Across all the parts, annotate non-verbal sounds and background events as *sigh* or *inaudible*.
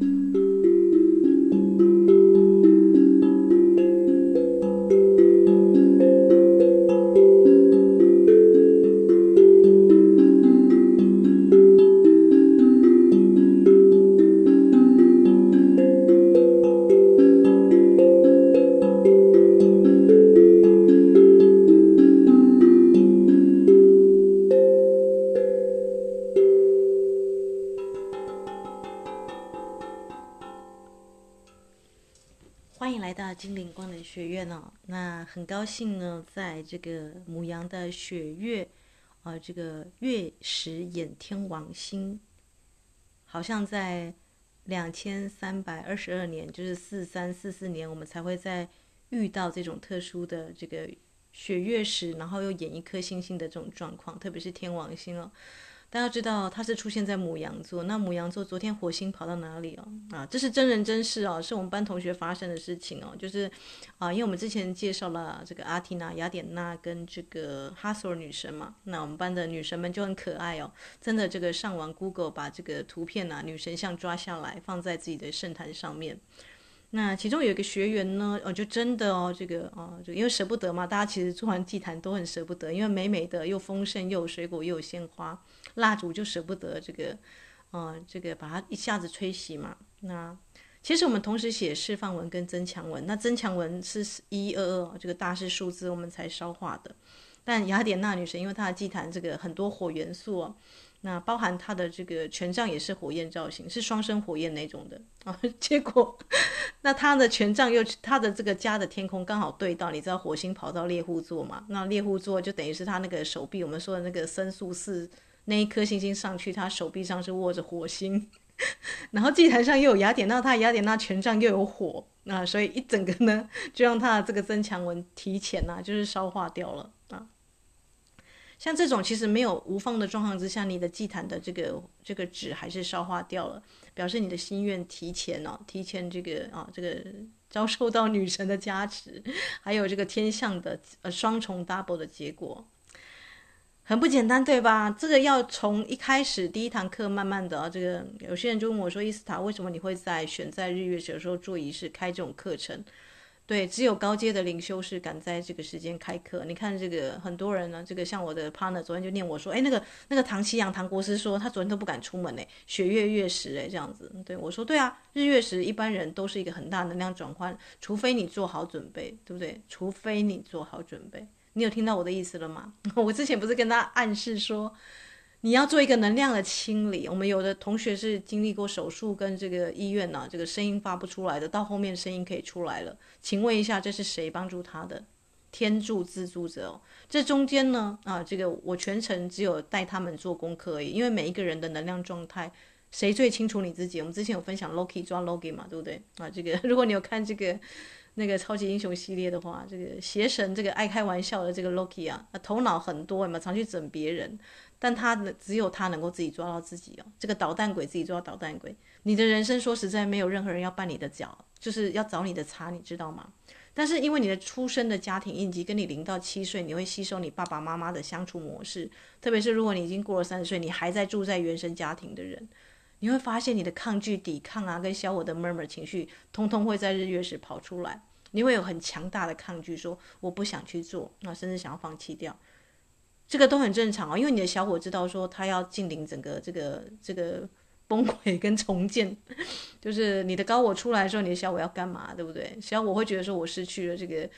很高兴呢，在这个母羊的血月，啊、这个月食掩天王星，好像在两千三百二十二年，就是四三四四年，我们才会再遇到这种特殊的这个血月食，然后又掩一颗星星的这种状况，特别是天王星哦。大家知道他是出现在母羊座，那母羊座昨天火星跑到哪里哦？啊，这是真人真事哦，是我们班同学发生的事情哦。就是啊，因为我们之前介绍了这个阿提娜、雅典娜跟这个哈索尔女神嘛，那我们班的女神们就很可爱哦，真的这个上网 Google 把这个图片啊，女神像抓下来放在自己的圣坛上面。那其中有一个学员呢，哦，就真的哦，这个哦，就因为舍不得嘛，大家其实做完祭坛都很舍不得，因为美美的又丰盛又有水果又有鲜花，蜡烛就舍不得这个，呃，这个把它一下子吹熄嘛。那其实我们同时写释放文跟增强文，那增强文是一一二二这个大师数字我们才烧化的，但雅典娜女神因为她的祭坛这个很多火元素哦。那包含她的这个权杖也是火焰造型，是双生火焰那种的啊。*laughs* 结果，那他的权杖又她的这个家的天空刚好对到，你知道火星跑到猎户座嘛？那猎户座就等于是他那个手臂，我们说的那个僧宿四那一颗星星上去，他手臂上是握着火星，*laughs* 然后祭坛上又有雅典娜，他雅典娜权杖又有火，那所以一整个呢，就让他的这个增强文提前呐、啊，就是烧化掉了啊。像这种其实没有无方的状况之下，你的祭坛的这个这个纸还是烧化掉了，表示你的心愿提前哦，提前这个啊这个遭受到女神的加持，还有这个天象的呃双重 double 的结果，很不简单对吧？这个要从一开始第一堂课慢慢的啊，这个有些人就问我说，伊斯塔为什么你会在选在日月食的时候做仪式开这种课程？对，只有高阶的灵修士敢在这个时间开课。你看这个很多人呢，这个像我的 partner 昨天就念我说，哎，那个那个唐綺阳唐国师说他昨天都不敢出门嘞，血月月食哎这样子。对我说，对啊，日月食一般人都是一个很大能量转换，除非你做好准备，对不对？除非你做好准备，你有听到我的意思了吗？*laughs* 我之前不是跟他暗示说。你要做一个能量的清理。我们有的同学是经历过手术跟这个医院呢、这个声音发不出来的，到后面声音可以出来了。请问一下，这是谁帮助他的？天助自助者哦。这中间呢，啊，这个我全程只有带他们做功课而已，因为每一个人的能量状态，谁最清楚你自己？我们之前有分享 Loki 抓 Loki 嘛，对不对？啊，这个 *laughs* 如果你有看这个那个超级英雄系列的话，这个邪神这个爱开玩笑的这个 Loki 啊，头脑很多嘛，常去整别人。但他只有他能够自己抓到自己哦，这个捣蛋鬼自己抓到捣蛋鬼。你的人生说实在没有任何人要绊你的脚，就是要找你的茬，你知道吗？但是因为你的出生的家庭印记跟你零到七岁，你会吸收你爸爸妈妈的相处模式，特别是如果你已经过了三十岁，你还在住在原生家庭的人，你会发现你的抗拒、抵抗啊，跟小我的 murmur 情绪，通通会在日月时跑出来，你会有很强大的抗拒，说我不想去做，那甚至想要放弃掉。这个都很正常哦，因为你的小伙知道说他要进临整个这个这个崩溃跟重建，就是你的高我出来的时候，你的小伙要干嘛，对不对？小伙会觉得说我失去了这个，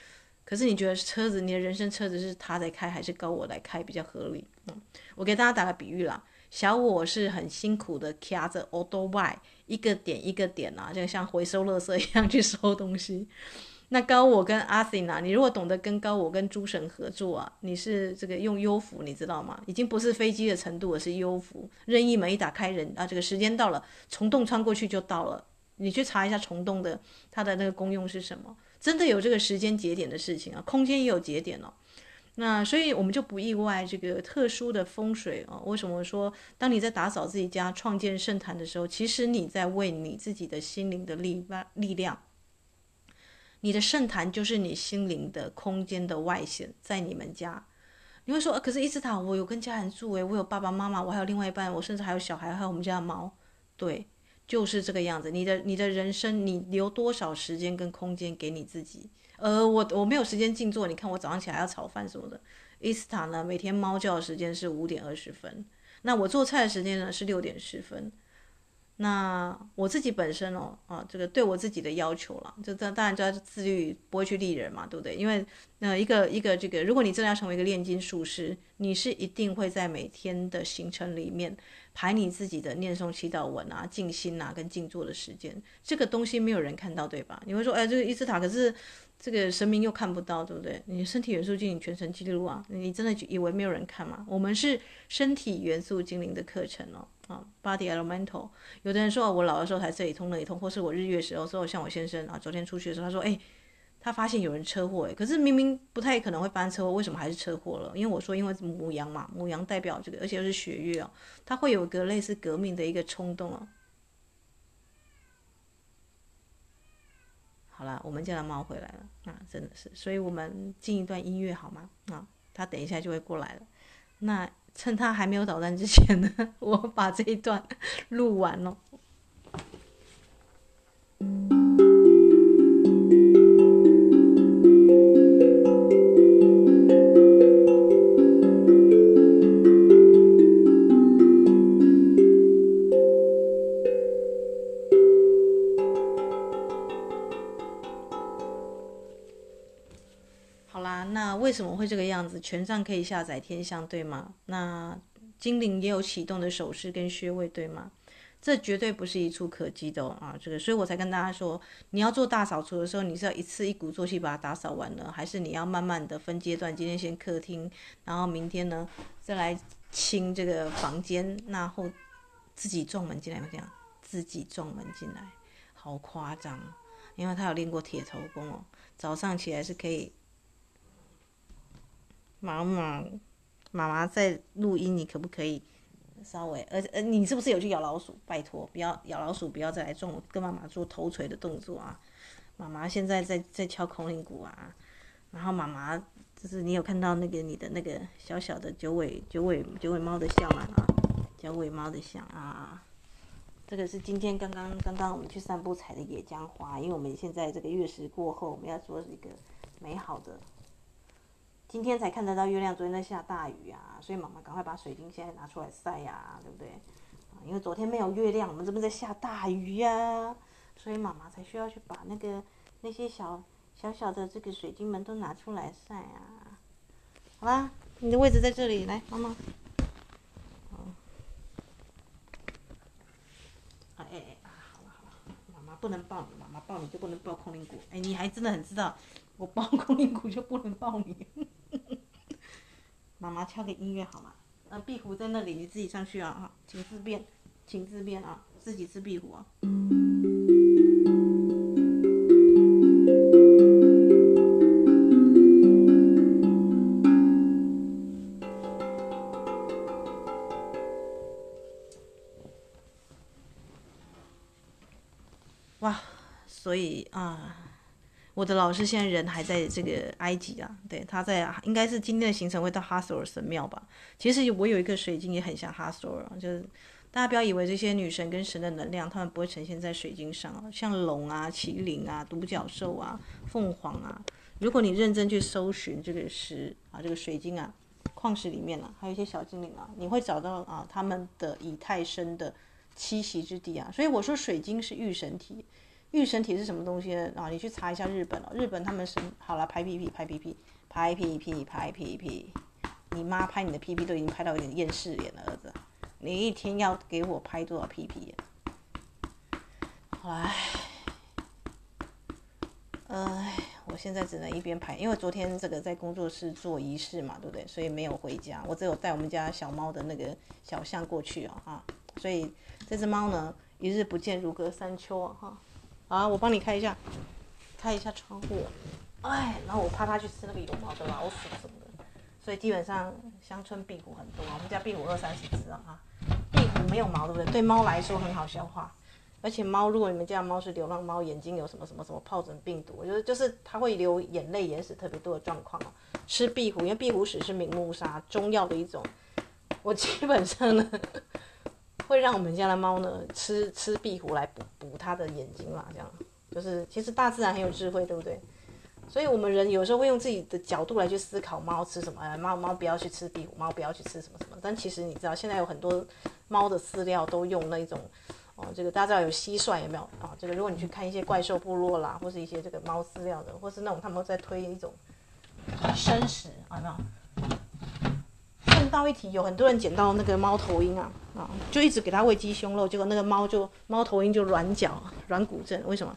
可是你觉得车子，你的人生车子是他在开还是高我来开比较合理？嗯，我给大家打个比喻啦，小我是很辛苦的卡着 auto Y 一个点一个点啊，就像回收垃圾一样去收东西。那高我跟阿西娜，你如果懂得跟高我跟诸神合作啊，你是这个用幽浮，你知道吗？已经不是飞机的程度，而是幽浮。任意门一打开人，人啊，这个时间到了，虫洞穿过去就到了。你去查一下虫洞的它的那个功用是什么？真的有这个时间节点的事情啊，空间也有节点哦。那所以我们就不意外这个特殊的风水啊，为什么说当你在打扫自己家、创建圣坛的时候，其实你在为你自己的心灵的力力量。你的圣坛就是你心灵的空间的外显，在你们家，你会说，可是伊斯塔，我有跟家人住诶，我有爸爸妈妈，我还有另外一半，我甚至还有小孩，还有我们家的猫，对，就是这个样子。你的你的人生，你留多少时间跟空间给你自己？呃，我我没有时间静坐。你看我早上起来要炒饭什么的。伊斯塔呢，每天猫叫的时间是五点二十分，那我做菜的时间呢是六点十分。那我自己本身哦，啊，这个对我自己的要求了，就当当然就要自律，不会去利人嘛，对不对？因为那，一个一个这个，如果你真的要成为一个炼金术师，你是一定会在每天的行程里面排你自己的念诵祈祷文啊、静心啊跟静坐的时间。这个东西没有人看到，对吧？你会说，哎，这个伊斯塔可是。这个神明又看不到，对不对？你身体元素精灵全程记录啊，你真的以为没有人看吗？我们是身体元素精灵的课程哦，啊，Body Elemental。有的人说我老的时候才这里通那里通，或是我日月时候，说像我先生啊，昨天出去的时候，他说，哎，他发现有人车祸，哎，可是明明不太可能会发生车祸，为什么还是车祸了？因为我说，因为母羊嘛，母羊代表这个，而且又是血月哦，它会有个类似革命的一个冲动哦。好了，我们家的猫回来了啊，真的是，所以我们进一段音乐好吗？啊，它等一下就会过来了。那趁他还没有捣蛋之前呢，*laughs* 我把这一段录完了。为什么会这个样子？权杖可以下载天象，对吗？那精灵也有启动的手势跟穴位，对吗？这绝对不是一蹴可及的哦啊！这个，所以我才跟大家说，你要做大扫除的时候，你是要一次一鼓作气把它打扫完呢，还是你要慢慢的分阶段？今天先客厅，然后明天呢再来清这个房间，然后自己撞门进来，这样自己撞门进来，好夸张！因为他有练过铁头功哦，早上起来是可以。妈妈，妈妈在录音，你可不可以稍微？呃呃，你是不是有去咬老鼠？拜托，不要咬老鼠，不要再来撞我，跟妈妈做头锤的动作啊！妈妈现在在在敲空灵鼓啊，然后妈妈就是你有看到那个你的那个小小的九尾九尾九尾猫的像吗？啊，九尾猫的像啊！这个是今天刚刚刚刚我们去散步采的野姜花，因为我们现在这个月食过后，我们要做一个美好的。今天才看得到月亮，昨天在下大雨啊，所以妈妈赶快把水晶现在拿出来晒呀，对不对？因为昨天没有月亮，我们这边在下大雨呀，所以妈妈才需要去把那个那些小小小的这个水晶们都拿出来晒啊。好啦，你的位置在这里，来，妈妈。哎哎哎，好了好了，妈妈不能抱你，妈妈抱你就不能抱空灵鼓。哎，你还真的很知道，我抱空灵鼓就不能抱你。妈妈敲个音乐好吗？呃，壁虎在那里，你自己上去啊！哈，请自便，请自便啊！自己吃壁虎啊！哇，所以啊。我的老师现在人还在这个埃及啊，对，他在应该是今天的行程会到哈索尔神庙吧。其实我有一个水晶也很像哈索尔，就是大家不要以为这些女神跟神的能量，他们不会呈现在水晶上啊，像龙啊、麒麟啊、独角兽啊、凤凰啊。如果你认真去搜寻这个石啊，这个水晶啊，矿石里面啊，还有一些小精灵啊，你会找到啊他们的以太生的栖息之地啊。所以我说水晶是御神体。御神体是什么东西呢？啊，你去查一下日本哦。日本他们是好了，拍屁屁，拍屁屁，拍屁屁，拍屁屁。你妈拍你的屁屁都已经拍到有点厌世脸了，儿子。你一天要给我拍多少屁屁？好来，哎，我现在只能一边拍，因为昨天这个在工作室做仪式嘛，对不对？所以没有回家，我只有带我们家小猫的那个小象过去啊，哈。所以这只猫呢，一日不见如隔三秋啊，哈。啊，我帮你开一下，开一下窗户。哎，然后我怕它去吃那个有毛的老鼠什么的，所以基本上乡村壁虎很多。我们家壁虎二三十只啊，哈，壁虎没有毛，对不对？对猫来说很好消化，而且猫，如果你们家的猫是流浪猫，眼睛有什么什么什么疱疹病毒，我觉得就是它会流眼泪、眼屎特别多的状况哦。吃壁虎，因为壁虎屎是明目杀，中药的一种。我基本上呢。会让我们家的猫呢吃吃壁虎来补补它的眼睛嘛，这样就是其实大自然很有智慧，对不对？所以我们人有时候会用自己的角度来去思考猫吃什么，哎，猫猫不要去吃壁虎，猫不要去吃什么什么。但其实你知道，现在有很多猫的饲料都用那种哦，这个大家知道有蟋蟀有没有啊？这个如果你去看一些怪兽部落啦，或是一些这个猫饲料的，或是那种他们在推一种生食啊，有没有？到一提，有很多人捡到那个猫头鹰啊啊，就一直给它喂鸡胸肉，结果那个猫就猫头鹰就软脚软骨症，为什么？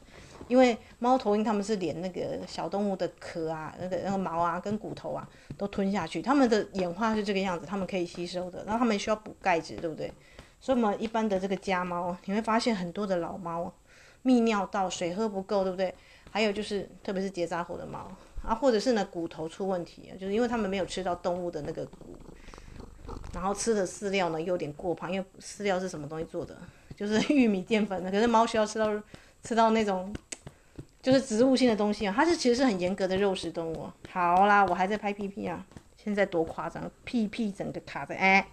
因为猫头鹰它们是连那个小动物的壳啊、那个那个毛啊、跟骨头啊都吞下去，它们的演化是这个样子，它们可以吸收的，然后它们需要补钙质，对不对？所以我们一般的这个家猫，你会发现很多的老猫泌尿道水喝不够，对不对？还有就是特别是结扎后的猫啊，或者是呢骨头出问题，就是因为它们没有吃到动物的那个骨，然后吃的饲料呢有点过胖，因为饲料是什么东西做的？*laughs* 就是玉米淀粉的，可是猫需要吃到吃到那种。就是植物性的东西啊，它是其实是很严格的肉食动物。好啦，我还在拍屁屁啊，现在多夸张，屁屁整个卡在哎，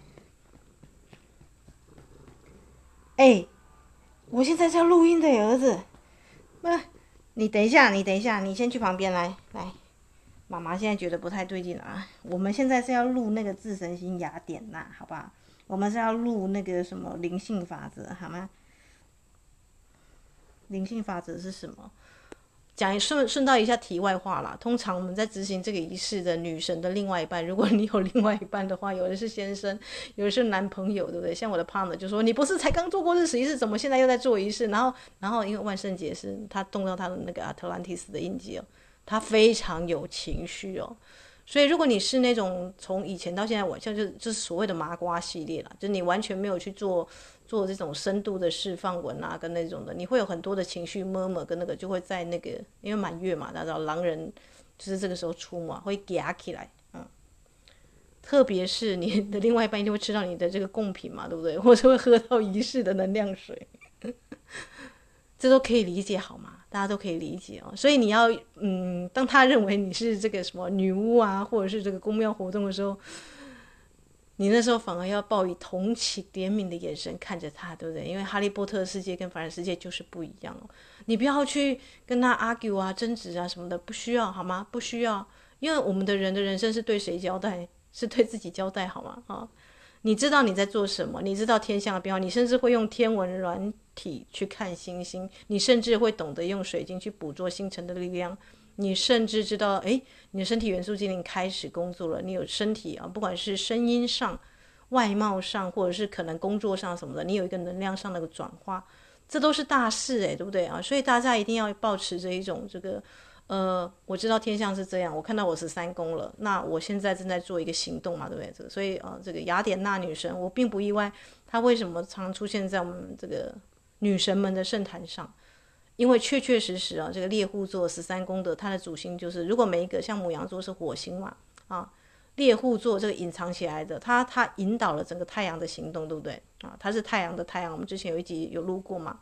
哎、我现在是要录音的儿子，不，你等一下，你等一下，你先去旁边来来，妈妈现在觉得不太对劲了啊，我们现在是要录那个自神心雅典娜，好吧？我们是要录那个什么灵性法则，好吗？灵性法则是什么？讲顺顺道一下题外话啦。通常我们在执行这个仪式的女神的另外一半，如果你有另外一半的话，有的是先生，有的是男朋友，对不对？像我的 partner 就说：“你不是才刚做过日食仪式，怎么现在又在做仪式？”然后，然后因为万圣节是他动到他的那个阿特兰蒂斯的印记哦，他非常有情绪哦。所以如果你是那种从以前到现在，我像就就是所谓的麻瓜系列啦，就你完全没有去做。做这种深度的释放文啊，跟那种的，你会有很多的情绪 murmur 跟那个就会在那个，因为满月嘛，大家狼人就是这个时候出嘛，会夹起来，嗯，特别是你的另外一半一定会吃到你的这个贡品嘛，对不对？或者会喝到仪式的能量水，*laughs* 这都可以理解好吗？大家都可以理解哦。所以你要，嗯，当他认为你是这个什么女巫啊，或者是这个宫庙活动的时候。你那时候反而要抱以同情、怜悯的眼神看着他，对不对？因为哈利波特世界跟凡人世界就是不一样哦。你不要去跟他 argue 啊、争执啊什么的，不需要好吗？不需要，因为我们的人的人生是对谁交代？是对自己交代好吗？啊，你知道你在做什么？你知道天象的变化，你甚至会用天文软体去看星星，你甚至会懂得用水晶去捕捉星辰的力量。你甚至知道，诶，你的身体元素精灵开始工作了。你有身体啊，不管是声音上、外貌上，或者是可能工作上什么的，你有一个能量上的转化，这都是大事诶，对不对啊？所以大家一定要保持着一种这个，呃，我知道天象是这样，我看到我十三宫了，那我现在正在做一个行动嘛，对不对？所以啊，这个雅典娜女神，我并不意外，她为什么常出现在我们这个女神们的圣坛上。因为确确实实啊，这个猎户座十三宫的它的主星就是，如果每一个像母羊座是火星嘛，啊，猎户座这个隐藏起来的，它它引导了整个太阳的行动，对不对？啊，它是太阳的太阳，我们之前有一集有录过嘛，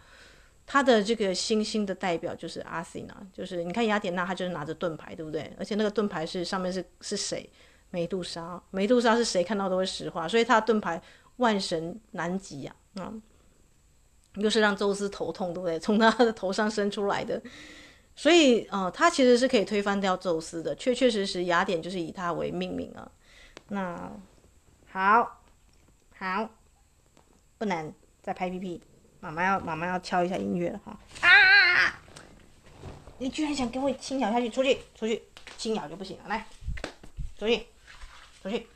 它的这个星星的代表就是阿西娜，就是你看雅典娜，她就是拿着盾牌，对不对？而且那个盾牌是上面是是谁？梅杜莎，梅杜莎是谁看到都会石化，所以她的盾牌万神难击呀，啊。又是让宙斯头痛，对不对？*laughs* 从他的头上生出来的，所以，呃，他其实是可以推翻掉宙斯的。确确实实，雅典就是以他为命名啊。那好，好，不能再拍屁屁。妈妈要，妈妈要敲一下音乐了哈。啊！你居然想给我轻咬下去？出去，出去，轻咬就不行了。来，出去，出去。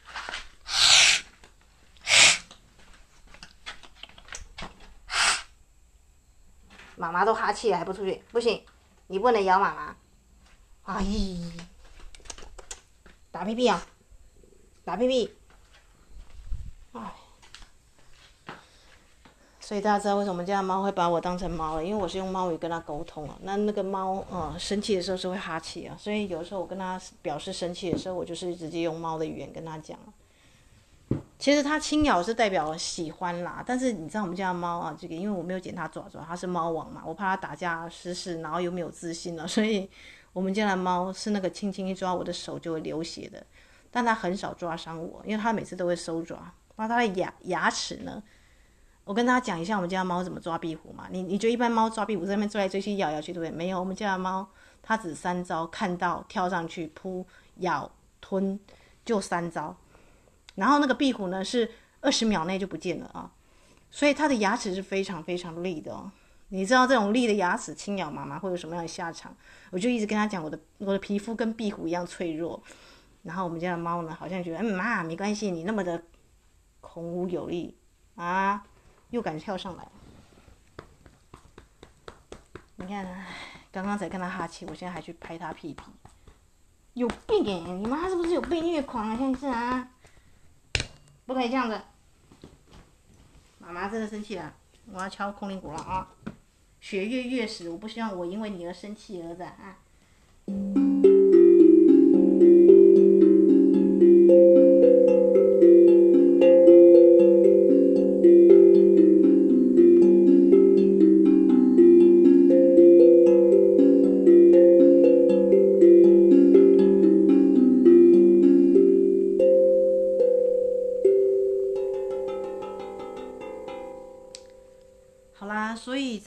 妈妈都哈气了还不出去？不行，你不能咬妈妈。哎，打屁屁啊！打屁屁！哎，所以大家知道为什么家猫会把我当成猫了？因为我是用猫语跟它沟通啊。那那个猫，呃，生气的时候是会哈气啊。所以有时候我跟它表示生气的时候，我就是直接用猫的语言跟它讲。其实它轻咬是代表喜欢啦，但是你知道我们家的猫啊，这个因为我没有剪它爪爪，它是猫王嘛，我怕它打架失势，然后又没有自信了，所以我们家的猫是那个轻轻一抓我的手就会流血的，但它很少抓伤我，因为它每次都会收爪。那它的牙牙齿呢，我跟大家讲一下我们家猫怎么抓壁虎嘛。你你觉得一般猫抓壁虎在那边追来追去、咬咬去，对不对？没有，我们家的猫它只三招：看到、跳上去、扑、咬、吞，就三招。然后那个壁虎呢是二十秒内就不见了啊，所以它的牙齿是非常非常利的哦。你知道这种利的牙齿轻咬妈妈会有什么样的下场？我就一直跟他讲，我的我的皮肤跟壁虎一样脆弱。然后我们家的猫呢，好像觉得，嗯妈，没关系，你那么的孔武有力啊，又敢跳上来。你看，刚刚才跟他哈气，我现在还去拍他屁屁，有病！你妈是不是有被虐狂啊？现在是啊，不可以这样子。妈妈真的生气了，我要敲空灵鼓了啊！学月月时，我不希望我因为你而生气，儿子啊。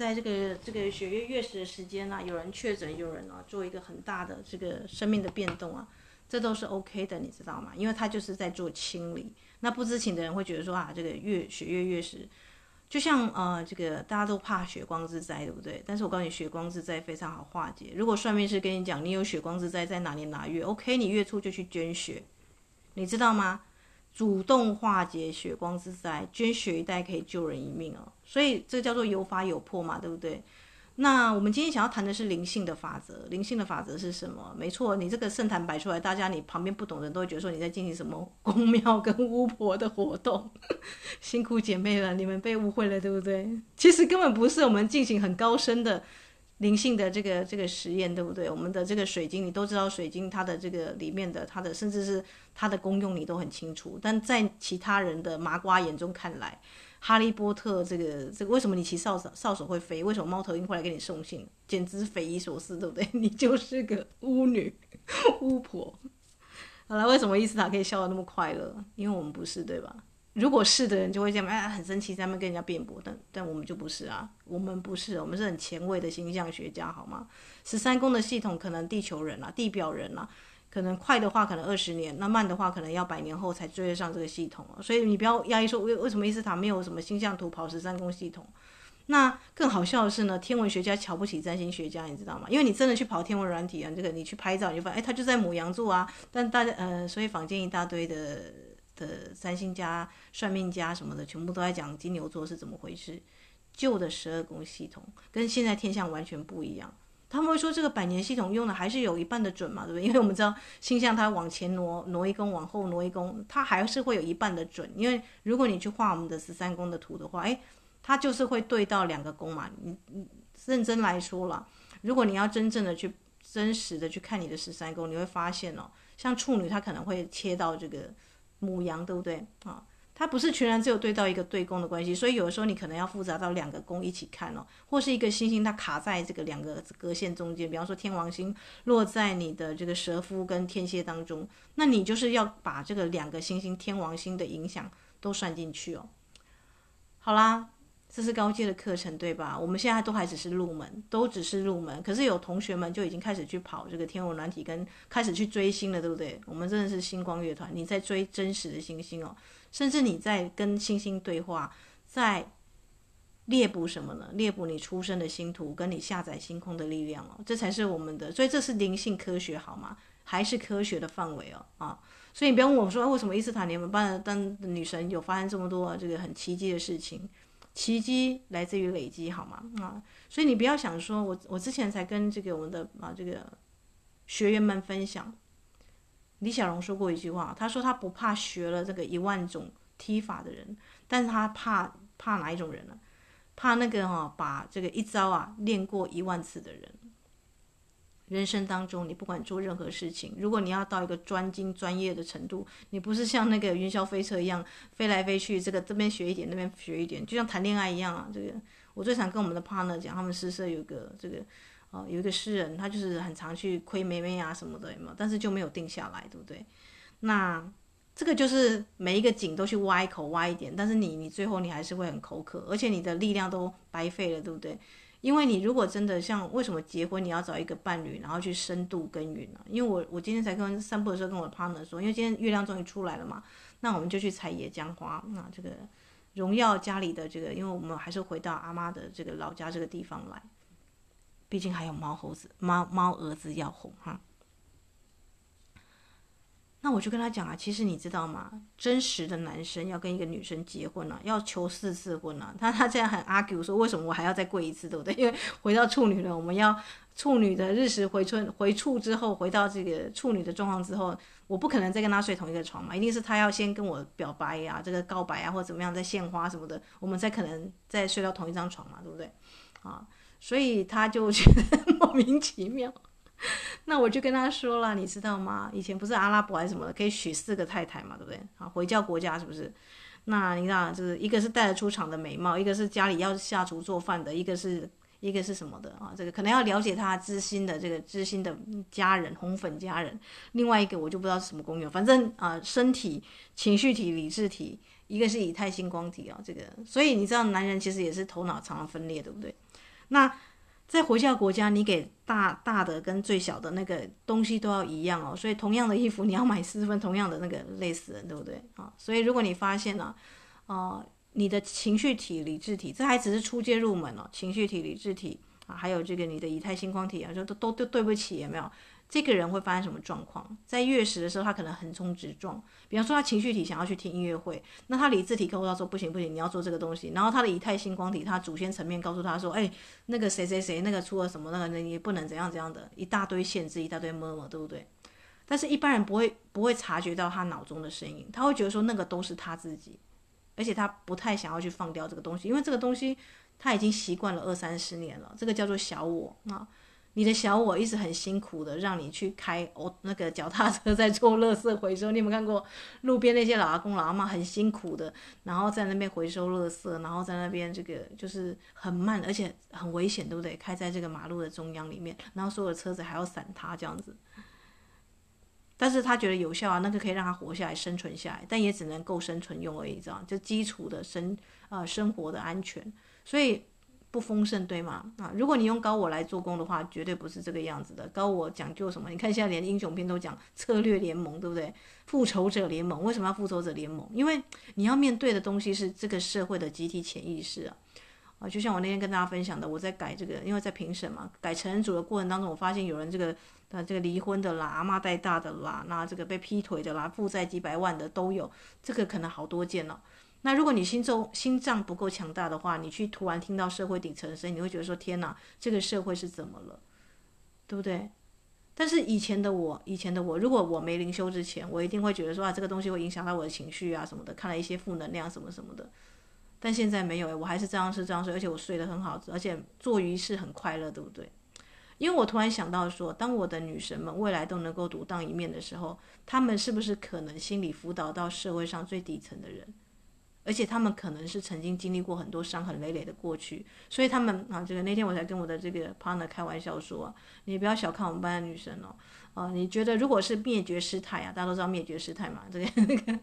在这个这个血月月食的时间呢、有人确诊，有人啊做一个很大的这个生命的变动啊，这都是 OK 的，你知道吗？因为他就是在做清理。那不知情的人会觉得说啊，这个月血月月食，就像呃这个大家都怕血光之灾，对不对？但是我告诉你，血光之灾非常好化解。如果算命师跟你讲你有血光之灾在哪年哪月，OK，你月初就去捐血，你知道吗？主动化解血光之灾，捐血一袋可以救人一命哦，所以这叫做有法有破嘛，对不对？那我们今天想要谈的是灵性的法则，灵性的法则是什么？没错，你这个圣坛摆出来，大家你旁边不懂的人都会觉得说你在进行什么宫庙跟巫婆的活动，*laughs* 辛苦姐妹了，你们被误会了，对不对？其实根本不是，我们进行很高深的。灵性的这个这个实验对不对？我们的这个水晶，你都知道，水晶它的这个里面的它的，甚至是它的功用，你都很清楚。但在其他人的麻瓜眼中看来，哈利波特这个这个，为什么你骑扫帚扫帚会飞？为什么猫头鹰会来给你送信？简直匪夷所思，对不对？你就是个巫女、*laughs* 巫婆。好了，为什么伊斯塔可以笑得那么快乐？因为我们不是，对吧？如果是的人就会这样，哎，很生气，在那边跟人家辩驳。但但我们就不是啊，我们不是，我们是很前卫的星象学家，好吗？十三宫的系统可能地球人啊，地表人啊，可能快的话可能二十年，那慢的话可能要百年后才追得上这个系统。所以你不要压抑说为为什么伊斯塔没有什么星象图跑十三宫系统？那更好笑的是呢，天文学家瞧不起占星学家，你知道吗？因为你真的去跑天文软体啊，这个你去拍照你就发现，哎，他就在母羊座啊。但大家呃，所以坊间一大堆的。的占星家、算命家什么的，全部都在讲金牛座是怎么回事。旧的十二宫系统跟现在天象完全不一样。他们会说这个百年系统用的还是有一半的准嘛，对不对？因为我们知道星象它往前挪挪一宫，往后挪一宫，它还是会有一半的准。因为如果你去画我们的十三宫的图的话，诶，它就是会对到两个宫嘛。你你认真来说了，如果你要真正的去真实的去看你的十三宫，你会发现哦，像处女它可能会切到这个。母羊对不对啊？它不是全然只有对到一个对宫的关系，所以有的时候你可能要复杂到两个宫一起看哦，或是一个星星它卡在这个两个隔线中间，比方说天王星落在你的这个蛇夫跟天蝎当中，那你就是要把这个两个星星天王星的影响都算进去哦。好啦。这是高阶的课程，对吧？我们现在都还只是入门，都只是入门。可是有同学们就已经开始去跑这个天文软体，跟开始去追星了，对不对？我们真的是星光乐团，你在追真实的星星哦，甚至你在跟星星对话，在猎捕什么呢？猎捕你出生的星图，跟你下载星空的力量哦，这才是我们的。所以这是灵性科学，好吗？还是科学的范围哦，啊！所以你不要问我说，为什么伊斯坦你们班的当女神有发生这么多这个很奇迹的事情？奇迹来自于累积，好吗？啊，所以你不要想说，我我之前才跟这个我们的啊这个学员们分享，李小龙说过一句话，他说他不怕学了这个一万种踢法的人，但是他怕怕哪一种人呢？怕那个哈、把这个一招啊练过一万次的人。人生当中，你不管做任何事情，如果你要到一个专精专业的程度，你不是像那个云霄飞车一样飞来飞去，这个这边学一点，那边学一点，就像谈恋爱一样啊。这个我最常跟我们的 partner 讲，他们诗社有个这个，哦，有一个诗人，他就是很常去窥妹妹啊什么的，有没有？但是就没有定下来，对不对？那这个就是每一个井都去挖一口，挖一点，但是你你最后你还是会很口渴，而且你的力量都白费了，对不对？因为你如果真的像为什么结婚你要找一个伴侣，然后去深度耕耘呢？因为我我今天才跟散步的时候跟我的 partner 说，因为今天月亮终于出来了嘛，那我们就去采野姜花，那这个荣耀家里的这个，因为我们还是回到阿妈的这个老家这个地方来，毕竟还有猫猴子、猫猫蛾子要哄哈。那我就跟他讲啊，其实你知道吗？真实的男生要跟一个女生结婚啊，要求四次婚啊。他他这样很 argue 说，为什么我还要再跪一次，对不对？因为回到处女了，我们要处女的日食回春回处之后，回到这个处女的状况之后，我不可能再跟他睡同一个床嘛，一定是他要先跟我表白呀、这个告白啊，或者怎么样，再献花什么的，我们才可能再睡到同一张床嘛，对不对？啊，所以他就觉得 *laughs* 莫名其妙。*laughs* 那我就跟他说了，你知道吗？以前不是阿拉伯还是什么的，可以娶四个太太嘛，对不对？啊，回教国家是不是？那你知道，就是一个是带得出场的美貌，一个是家里要下厨做饭的，一个是一个是什么的啊？这个可能要了解他知心的这个知心的家人，红粉家人。另外一个我就不知道是什么功用，反正啊，身体、情绪体、理智体，一个是以太星光体啊，这个。所以你知道，男人其实也是头脑常常分裂，对不对？那。在回教国家，你给大大的跟最小的那个东西都要一样哦，所以同样的衣服你要买四份同样的那个，类似的，对不对啊？所以如果你发现了，啊，你的情绪体、理智体，这还只是初阶入门哦，情绪体、理智体啊，还有这个你的以太星光体啊，就都都都对不起，有没有？这个人会发生什么状况？在月食的时候，他可能横冲直撞。比方说，他情绪体想要去听音乐会，那他理智体告诉他说：“不行不行，你要做这个东西。”然后他的以太星光体，他祖先层面告诉他说：“哎，那个谁谁谁，那个出了什么，那个你不能怎样怎样的，一大堆限制，一大堆么么，对不对？”但是一般人不会不会察觉到他脑中的声音，他会觉得说那个都是他自己，而且他不太想要去放掉这个东西，因为这个东西他已经习惯了二三十年了，这个叫做小我啊。你的小我一直很辛苦的让你去开哦那个脚踏车在做垃圾回收，你有没有看过路边那些老阿公老阿妈很辛苦的，然后在那边回收垃圾，然后在那边这个就是很慢而且很危险，对不对？开在这个马路的中央里面，然后所有的车子还要闪他这样子，但是他觉得有效啊，那个可以让他活下来、生存下来，但也只能够生存用而已，这样就基础的生啊、生活的安全，所以。不丰盛，对吗？啊，如果你用高我来做工的话，绝对不是这个样子的。高我讲究什么？你看现在连英雄片都讲策略联盟，对不对？复仇者联盟为什么要复仇者联盟？因为你要面对的东西是这个社会的集体潜意识啊。啊，就像我那天跟大家分享的，我在改这个，因为在评审嘛，改成人组的过程当中，我发现有人这个呃这个离婚的啦，阿嬷带大的啦，那这个被劈腿的啦，负债几百万的都有，这个可能好多件了。那如果你心中心脏不够强大的话，你去突然听到社会底层的声音，你会觉得说：“天哪，这个社会是怎么了？对不对？”但是以前的我，以前的我，如果我没灵修之前，我一定会觉得说：“啊，这个东西会影响到我的情绪啊什么的，看了一些负能量什么什么的。”但现在没有，我还是这样吃这样睡，而且我睡得很好，而且做鱼是很快乐，对不对？因为我突然想到说，当我的女神们未来都能够独当一面的时候，她们是不是可能心理辅导到社会上最底层的人？而且他们可能是曾经经历过很多伤痕累累的过去，所以他们啊，这个那天我才跟我的这个 partner 开玩笑说，你不要小看我们班的女生哦，啊，你觉得如果是灭绝师太啊，大家都知道灭绝师太嘛，这个 *laughs* 那个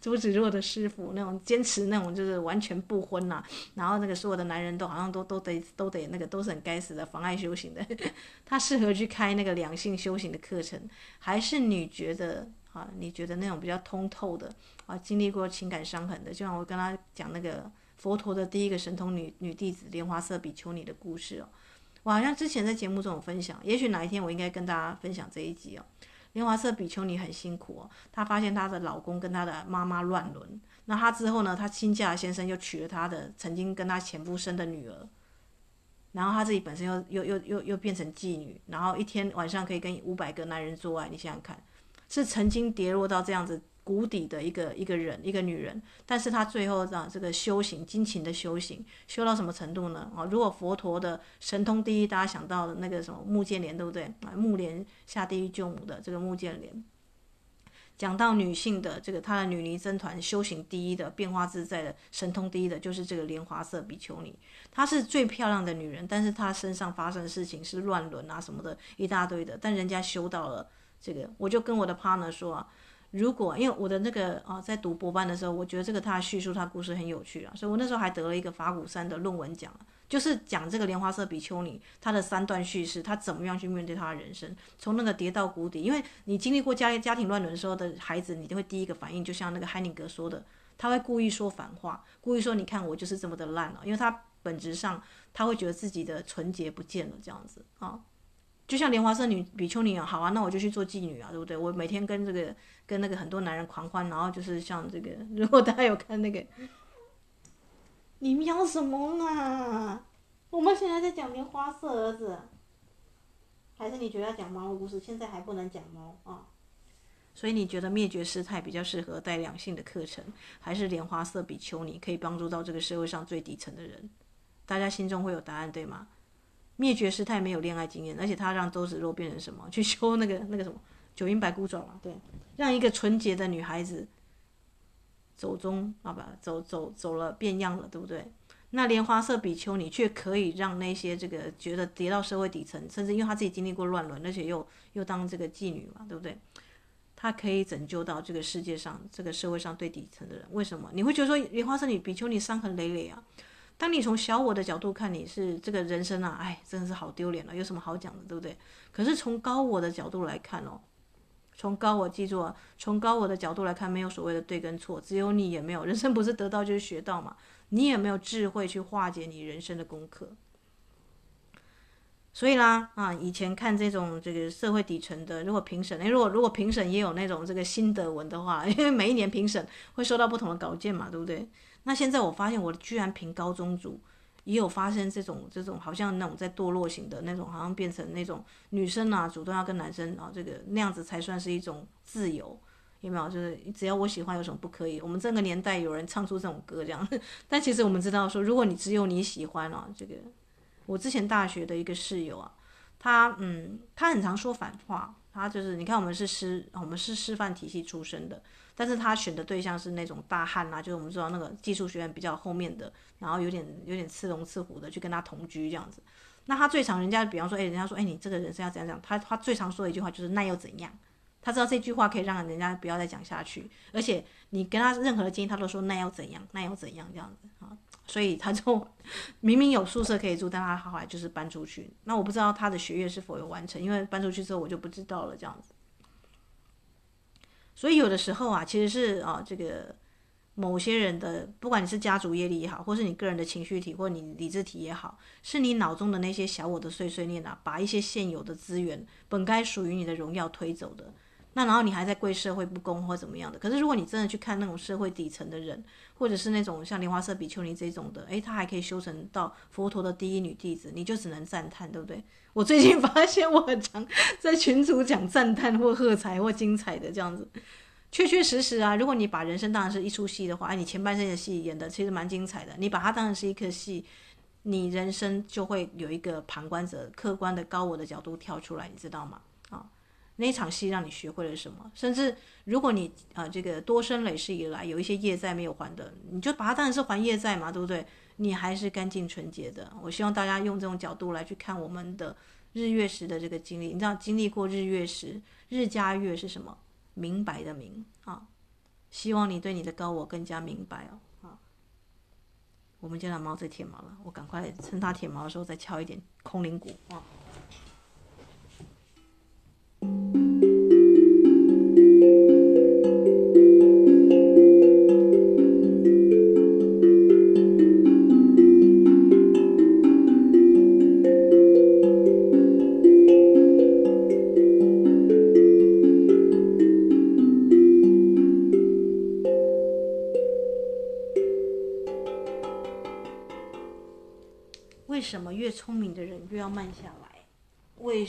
朱芷若的师傅那种坚持那种就是完全不婚呐、啊，然后那个所有的男人都好像都都得都得那个都是很该死的妨碍修行的，*laughs* 他适合去开那个两性修行的课程，还是你觉得？啊，你觉得那种比较通透的啊，经历过情感伤痕的，就像我跟他讲那个佛陀的第一个神通女女弟子莲华色比丘尼的故事哦，我好像之前在节目中有分享，也许哪一天我应该跟大家分享这一集哦。莲花色比丘尼很辛苦哦，她发现她的老公跟她的妈妈乱伦，那她之后呢，她新嫁的先生又娶了她的曾经跟她前夫生的女儿，然后她自己本身又又又又又变成妓女，然后一天晚上可以跟五百个男人做爱，你想想看。是曾经跌落到这样子谷底的一个一个人，一个女人，但是她最后让这个修行，精勤的修行，修到什么程度呢？啊，如果佛陀的神通第一，大家想到的那个什么目犍连，对不对？啊，目连下地狱救母的这个目犍连，讲到女性的这个她的女尼僧团修行第一的变化自在的神通第一的，就是这个莲华色比丘尼，她是最漂亮的女人，但是她身上发生的事情是乱伦啊什么的一大堆的，但人家修到了。这个我就跟我的 partner 说啊，如果因为我的那个啊、在读博班的时候，我觉得这个他叙述他故事很有趣啊，所以我那时候还得了一个法鼓山的论文奖，就是讲这个莲花色比丘尼他的三段叙事，他怎么样去面对他的人生，从那个跌到谷底，因为你经历过家家庭乱伦时候的孩子，你就会第一个反应，就像那个海宁格说的，他会故意说反话，故意说你看我就是这么的烂了，因为他本质上他会觉得自己的纯洁不见了这样子啊。就像莲花色女比丘尼啊，好啊，那我就去做妓女啊，对不对？我每天跟这个跟那个很多男人狂欢，然后就是像这个，如果大家有看那个，你瞄什么呢？我们现在在讲莲花色儿子，还是你觉得要讲猫的故事？现在还不能讲猫啊？所以你觉得灭绝师太比较适合带两性的课程，还是莲花色比丘尼可以帮助到这个社会上最底层的人？大家心中会有答案，对吗？灭绝师太没有恋爱经验，而且他让周芷若变成什么？去 *laughs* 修那个那个什么九阴白骨爪嘛？对，让一个纯洁的女孩子走中啊不走走走了变样了，对不对？那莲花色比丘你却可以让那些这个觉得跌到社会底层，甚至因为她自己经历过乱伦，而且又又当这个妓女嘛，对不对？她可以拯救到这个世界上这个社会上最底层的人。为什么？你会觉得说莲花色女比丘你伤痕累累啊？当你从小我的角度看，你是这个人生啊，哎，真的是好丢脸了，有什么好讲的，对不对？可是从高我的角度来看哦，从高我记住啊，从高我的角度来看，没有所谓的对跟错，只有你也没有，人生不是得到就是学到嘛，你也没有智慧去化解你人生的功课。所以啦，啊，以前看这种这个社会底层的，如果评审，哎，如果如果评审也有那种这个心得文的话，*laughs* 因为每一年评审会收到不同的稿件嘛，对不对？那现在我发现，我居然凭高中组，也有发生这种这种好像那种在堕落型的那种，好像变成那种女生啊，主动要跟男生啊，这个那样子才算是一种自由，有没有？就是只要我喜欢，有什么不可以？我们这个年代有人唱出这种歌这样，*laughs* 但其实我们知道说，如果你只有你喜欢啊，这个我之前大学的一个室友啊，他嗯，他很常说反话，他就是你看我们是师，我们是师范体系出身的。但是他选的对象是那种大汉啊，就是我们知道那个技术学院比较后面的，然后有点有点刺龙刺虎的去跟他同居这样子。那他最常人家比方说，哎，人家说，哎，你这个人生要怎样讲？他他最常说的一句话就是那又怎样？他知道这句话可以让人家不要再讲下去，而且你跟他任何的建议，他都说那又怎样？那又怎样？这样子啊，所以他就 *laughs* 明明有宿舍可以住，但他后来就是搬出去。那我不知道他的学业是否有完成，因为搬出去之后我就不知道了这样子。所以有的时候啊，其实是啊，这个某些人的，不管你是家族业力也好，或是你个人的情绪体，或你理智体也好，是你脑中的那些小我的碎碎念啊，把一些现有的资源，本该属于你的荣耀推走的。那然后你还在跪社会不公或怎么样的？可是如果你真的去看那种社会底层的人，或者是那种像莲花色比丘尼这种的，诶，他还可以修成到佛陀的第一女弟子，你就只能赞叹，对不对？我最近发现我很常在群组讲赞叹或喝彩或精彩的这样子，*laughs* 确确实实啊。如果你把人生当成是一出戏的话，哎，你前半生的戏演的其实蛮精彩的，你把它当成是一颗戏，你人生就会有一个旁观者、客观的高我的角度跳出来，你知道吗？那场戏让你学会了什么？甚至如果你啊、这个多生累世以来有一些业债没有还的，你就把它当成是还业债嘛，对不对？你还是干净纯洁的。我希望大家用这种角度来去看我们的日月食的这个经历。你知道经历过日月食，日加月是什么？明白的明啊。希望你对你的高我更加明白哦。啊，我们家的猫在舔毛了，我赶快趁它舔毛的时候再敲一点空灵鼓啊。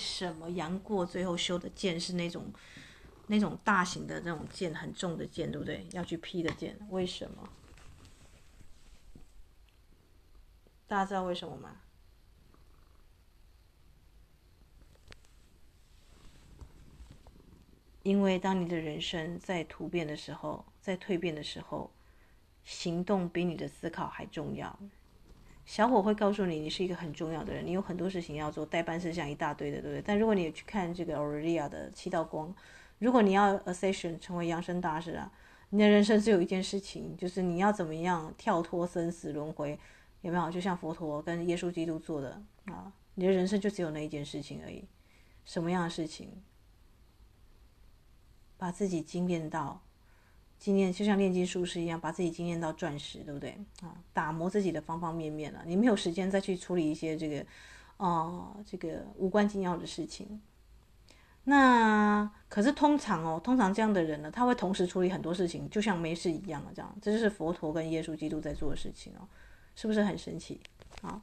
什么杨过最后修的剑是那种那种大型的那种剑，很重的剑，对不对？要去劈的剑，为什么？大家知道为什么吗？因为当你的人生在突变的时候，在蜕变的时候，行动比你的思考还重要。小伙会告诉你，你是一个很重要的人，你有很多事情要做，待办事项一大堆的，对不对？但如果你去看这个欧瑞利亚的七道光，如果你要 ascension 成为扬升大师啊，你的人生只有一件事情，就是你要怎么样跳脱生死轮回，有没有？就像佛陀跟耶稣基督做的啊，你的人生就只有那一件事情而已。什么样的事情？把自己精炼到精炼，就像炼金术师一样，把自己精炼到钻石，对不对？啊，打磨自己的方方面面了。你没有时间再去处理一些这个，哦、呃，这个无关紧要的事情。那可是通常哦，通常这样的人呢，他会同时处理很多事情，就像没事一样的这样。这就是佛陀跟耶稣基督在做的事情哦，是不是很神奇？啊，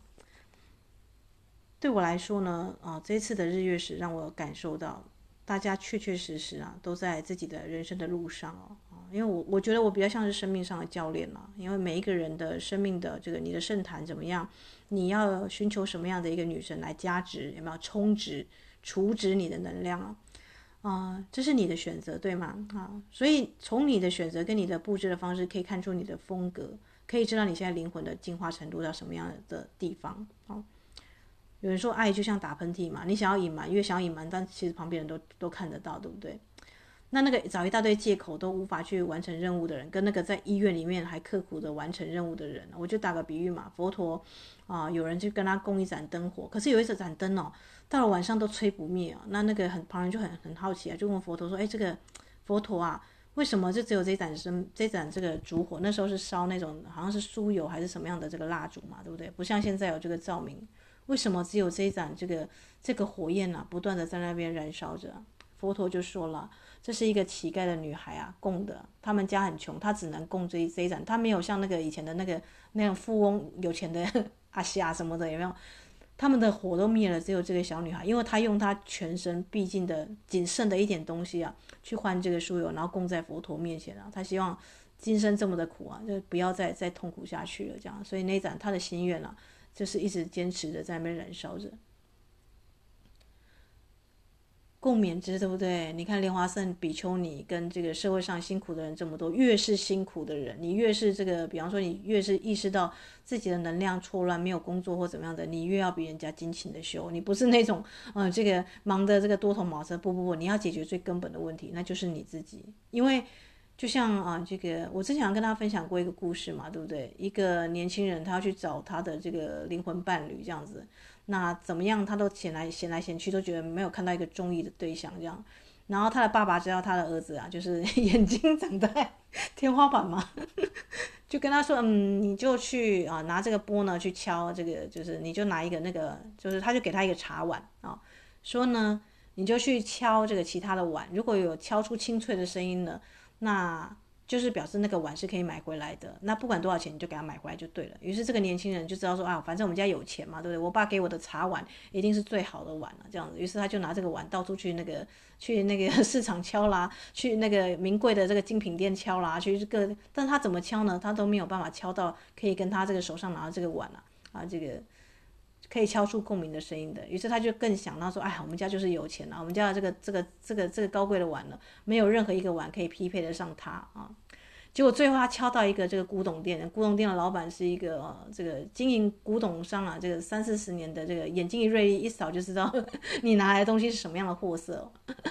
对我来说呢，啊，这次的日月食让我感受到，大家确确实实啊，都在自己的人生的路上哦。因为我我觉得我比较像是生命上的教练了，因为每一个人的生命的这个你的圣坛怎么样，你要寻求什么样的一个女神来加值，有没有充值？储值你的能量啊，啊、这是你的选择，对吗？啊，所以从你的选择跟你的布置的方式，可以看出你的风格，可以知道你现在灵魂的进化程度到什么样的地方。啊，有人说爱就像打喷嚏嘛，你想要隐瞒，越想要隐瞒，但其实旁边人都都看得到，对不对？那那个找一大堆借口都无法去完成任务的人，跟那个在医院里面还刻苦的完成任务的人，我就打个比喻嘛，佛陀啊，有人就跟他供一盏灯火，可是有一盏灯哦。到了晚上都吹不灭啊，那那个很旁人就很很好奇啊，就问佛陀说：“哎，这个佛陀啊，为什么就只有这一盏生这盏这个烛火？那时候是烧那种好像是酥油还是什么样的这个蜡烛嘛，对不对？不像现在有这个照明，为什么只有这一盏这个这个火焰呢、啊？不断的在那边燃烧着？佛陀就说了，这是一个乞丐的女孩啊供的，他们家很穷，她只能供这一这一盏，她没有像那个以前的那个那样富翁有钱的 *laughs* 阿西啊什么的，有没有？”他们的火都灭了，只有这个小女孩，因为她用她全身毕竟的仅剩的一点东西啊，去换这个酥油，然后供在佛陀面前啊。她希望今生这么的苦啊，就不要再再痛苦下去了，这样。所以那盏她的心愿啊，就是一直坚持着在那边燃烧着。共勉之，对不对？你看莲华圣比丘尼跟这个社会上辛苦的人这么多，越是辛苦的人，你越是这个，比方说你越是意识到自己的能量错乱，没有工作或怎么样的，你越要比人家精勤的修。你不是那种，嗯、这个忙的这个多头马车，不不不，你要解决最根本的问题，那就是你自己。因为就像啊，这个我之前跟大家分享过一个故事嘛，对不对？一个年轻人他要去找他的这个灵魂伴侣，这样子。那怎么样？他都闲来闲来闲去，都觉得没有看到一个中意的对象这样。然后他的爸爸知道他的儿子啊，就是 *laughs* 眼睛长在天花板嘛，*laughs* 就跟他说：“嗯，你就去啊，拿这个钵呢去敲这个，就是你就拿一个那个，就是他就给他一个茶碗啊，说呢，你就去敲这个其他的碗，如果有敲出清脆的声音呢，那。”就是表示那个碗是可以买回来的，那不管多少钱你就给他买回来就对了。于是这个年轻人就知道说啊，反正我们家有钱嘛，对不对？我爸给我的茶碗一定是最好的碗了，这样子。于是他就拿这个碗到处去那个去那个 *laughs* 市场敲啦，去那个名贵的这个精品店敲啦，去这个，但他怎么敲呢？他都没有办法敲到可以跟他这个手上拿的这个碗啊啊这个。可以敲出共鸣的声音的，于是他就更想到说：“哎，我们家就是有钱了，我们家的这个这个这个这个高贵的碗了，没有任何一个碗可以匹配得上它啊。”结果最后他敲到一个这个古董店，古董店的老板是一个、这个经营古董商啊，这个三四十年的这个眼睛一锐利，一扫就知道 *laughs* 你拿来的东西是什么样的货色、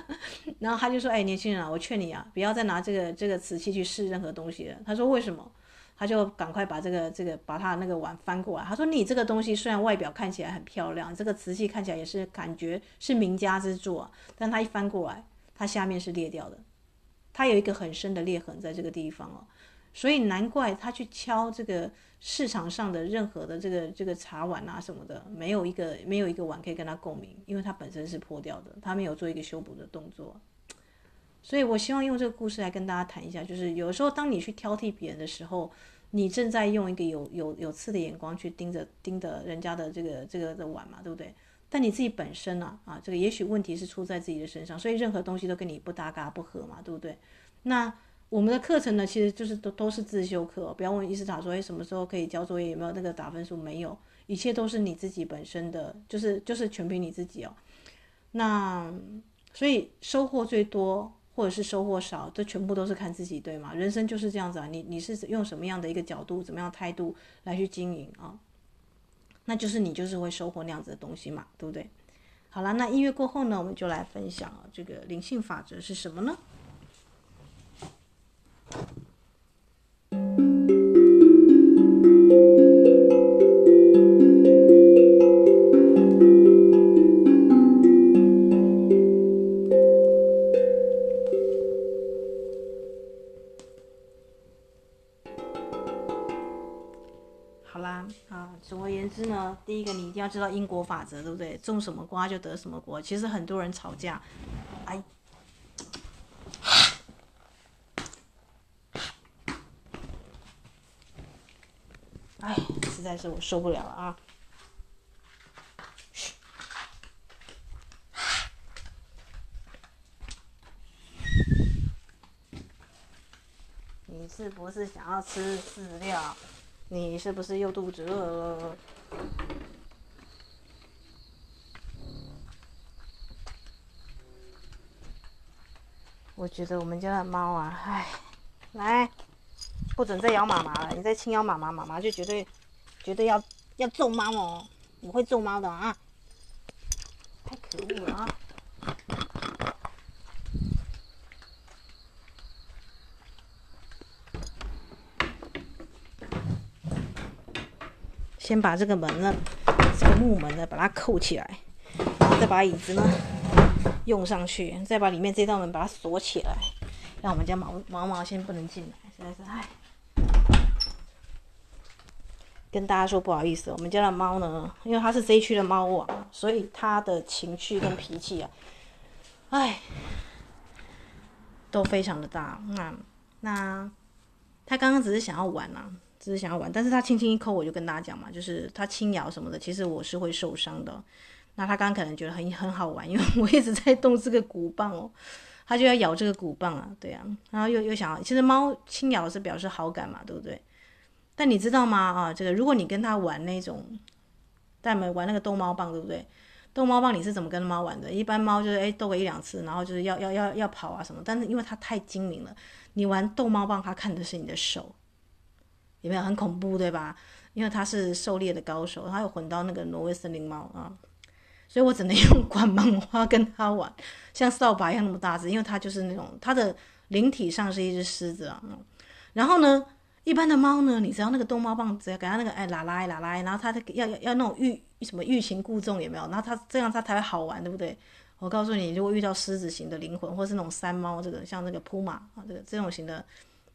*laughs* 然后他就说：“哎，年轻人啊，我劝你啊，不要再拿这个这个瓷器去试任何东西了。”他说：“为什么？”他就赶快把这个这个把他那个碗翻过来。他说：“你这个东西虽然外表看起来很漂亮，这个瓷器看起来也是感觉是名家之作，但他一翻过来，它下面是裂掉的，它有一个很深的裂痕在这个地方哦。所以难怪他去敲这个市场上的任何的这个这个茶碗啊什么的，没有一个没有一个碗可以跟他共鸣，因为它本身是破掉的，他没有做一个修补的动作。所以我希望用这个故事来跟大家谈一下，就是有时候当你去挑剔别人的时候。”你正在用一个有有有刺的眼光去盯着盯着人家的这个这个的碗嘛，对不对？但你自己本身呢？啊，这个也许问题是出在自己的身上，所以任何东西都跟你不搭嘎不合嘛，对不对？那我们的课程呢，其实就是都都是自修课，不要问伊斯塔说，哎，什么时候可以交作业？有没有那个打分数？没有，一切都是你自己本身的，就是就是全凭你自己哦。那所以收获最多。或者是收获少，这全部都是看自己，对吗？人生就是这样子啊，你你是用什么样的一个角度，怎么样态度来去经营啊？那就是你就是会收获那样子的东西嘛，对不对？好了，那音乐过后呢，我们就来分享这个灵性法则是什么呢？第一个，你一定要知道因果法则，对不对？种什么瓜就得什么果。其实很多人吵架，哎，哎，实在是我受不了了啊！你是不是想要吃饲料？你是不是又肚子饿了？我觉得我们家的猫啊，唉，来，不准再咬妈妈了！你再轻咬妈妈，妈妈就绝对绝对要要揍猫哦！我会揍猫的啊！太可恶了啊！先把这个门呢，这个木门呢，把它扣起来，然后再把椅子呢用上去，再把里面这道门把它锁起来，让我们家毛毛毛先不能进来。实在是唉，跟大家说不好意思，我们家的猫呢，因为它是这一区的猫王，所以它的情绪跟脾气啊，唉，都非常的大。那那它刚刚只是想要玩啊。只是想要玩，但是他轻轻一抠，我就跟大家讲嘛，就是他轻咬什么的，其实我是会受伤的。那他刚刚可能觉得很很好玩，因为我一直在动这个鼓棒哦，他就要咬这个鼓棒啊，对啊，然后又又想，其实猫轻咬是表示好感嘛，对不对？但你知道吗？啊，这个如果你跟他玩那种，带们玩那个逗猫棒，对不对？逗猫棒你是怎么跟猫玩的？一般猫就是诶逗个一两次，然后就是要要要要跑啊什么，但是因为它太精明了，你玩逗猫棒，它看的是你的手。有没有很恐怖，对吧？因为他是狩猎的高手，他有混到那个挪威森林猫啊，所以我只能用 *laughs* 管芒花跟他玩，像扫把一样那么大只，因为他就是那种他的灵体上是一只狮子啊。然后呢，一般的猫呢，你知道那个逗猫棒，只要给他那个哎拉拉拉拉，然后他要要要那种欲什么欲擒故纵，有没有？然后他这样他才会好玩，对不对？我告诉你，如果遇到狮子型的灵魂，或是那种山猫，这个像那个扑马啊，这个这种型的。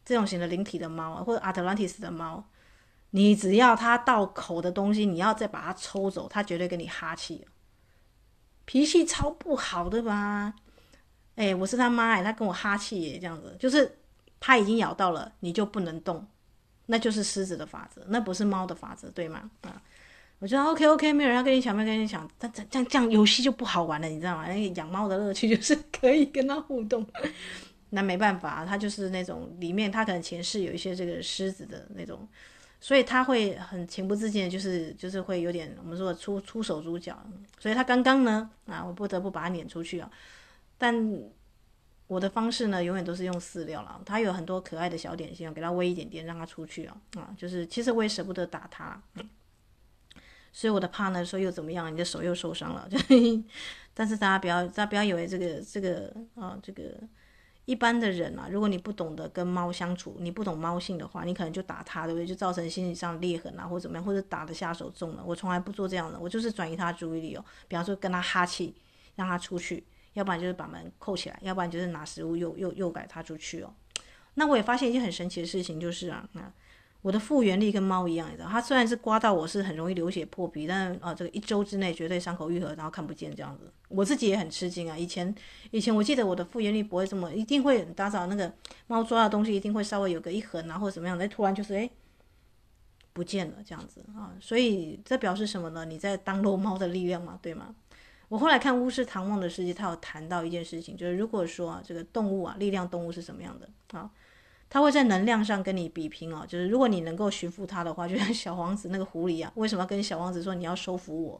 这种型的灵体的猫，或者阿特兰蒂斯的猫，你只要它到口的东西，你要再把它抽走，它绝对跟你哈气，脾气超不好的吧？哎，我是他妈哎，他跟我哈气耶，这样子就是它已经咬到了，你就不能动，那就是狮子的法则，那不是猫的法则，对吗？啊，我觉得 OK OK，没有人要跟你抢，没有跟你抢，但这这样这样游戏就不好玩了，你知道吗？那个养猫的乐趣就是可以跟它互动。那没办法，他就是那种里面，他可能前世有一些这个狮子的那种，所以他会很情不自禁，就是就是会有点我们说出出手足脚，所以他刚刚呢，啊，我不得不把他撵出去啊。但我的方式呢，永远都是用饲料了。他有很多可爱的小点心，我给他喂一点点，让他出去啊，啊，就是其实我也舍不得打他，嗯，所以我的怕呢说又怎么样，你的手又受伤了，*laughs* 但是大家不要大家不要以为这个这个啊这个。一般的人啊，如果你不懂得跟猫相处，你不懂猫性的话，你可能就打它，对不对？就造成心理上裂痕啊，或者怎么样，或者打的下手重了。我从来不做这样的，我就是转移他注意力哦。比方说跟他哈气，让他出去，要不然就是把门扣起来，要不然就是拿食物诱诱诱拐他出去哦。那我也发现一件很神奇的事情，就是啊，那。我的复原力跟猫一样，你知道，它虽然是刮到我是很容易流血破皮，但是啊，这个一周之内绝对伤口愈合，然后看不见这样子。我自己也很吃惊啊！以前以前我记得我的复原力不会这么，一定会打扫那个猫抓的东西，一定会稍微有个一痕啊，或者怎么样，那突然就是哎不见了这样子啊！所以这表示什么呢？你在当漏猫的力量嘛，对吗？我后来看巫师唐望的世界，他有谈到一件事情，就是如果说啊，这个动物啊，力量动物是什么样的啊？他会在能量上跟你比拼哦，就是如果你能够驯服他的话，就像小王子那个狐狸啊，为什么要跟小王子说你要收服我？